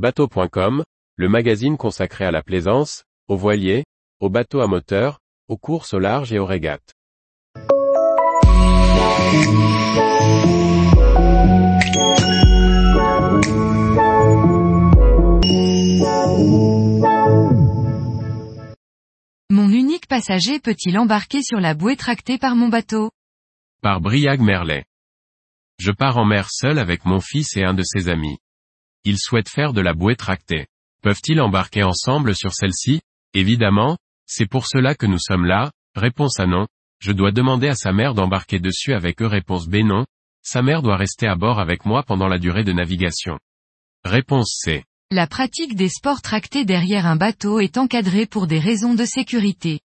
Bateau.com, le magazine consacré à la plaisance, aux voiliers, aux bateaux à moteur, aux courses au large et aux régates. Mon unique passager peut-il embarquer sur la bouée tractée par mon bateau? Par Briag Merlet. Je pars en mer seul avec mon fils et un de ses amis. Ils souhaitent faire de la bouée tractée. Peuvent-ils embarquer ensemble sur celle-ci? Évidemment, c'est pour cela que nous sommes là. Réponse A non. Je dois demander à sa mère d'embarquer dessus avec eux. Réponse B non. Sa mère doit rester à bord avec moi pendant la durée de navigation. Réponse C. La pratique des sports tractés derrière un bateau est encadrée pour des raisons de sécurité.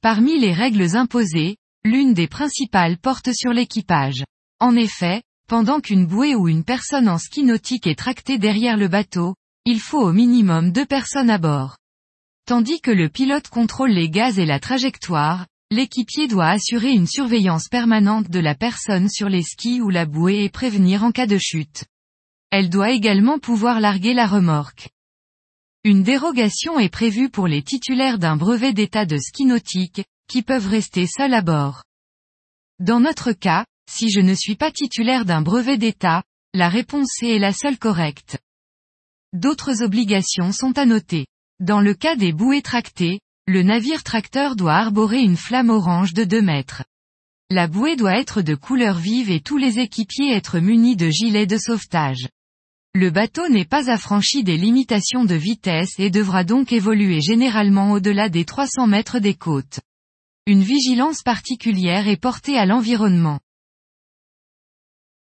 Parmi les règles imposées, l'une des principales porte sur l'équipage. En effet, pendant qu'une bouée ou une personne en ski nautique est tractée derrière le bateau, il faut au minimum deux personnes à bord. Tandis que le pilote contrôle les gaz et la trajectoire, l'équipier doit assurer une surveillance permanente de la personne sur les skis ou la bouée et prévenir en cas de chute. Elle doit également pouvoir larguer la remorque. Une dérogation est prévue pour les titulaires d'un brevet d'état de ski nautique, qui peuvent rester seuls à bord. Dans notre cas, si je ne suis pas titulaire d'un brevet d'état, la réponse C est la seule correcte. D'autres obligations sont à noter. Dans le cas des bouées tractées, le navire tracteur doit arborer une flamme orange de 2 mètres. La bouée doit être de couleur vive et tous les équipiers être munis de gilets de sauvetage. Le bateau n'est pas affranchi des limitations de vitesse et devra donc évoluer généralement au-delà des 300 mètres des côtes. Une vigilance particulière est portée à l'environnement.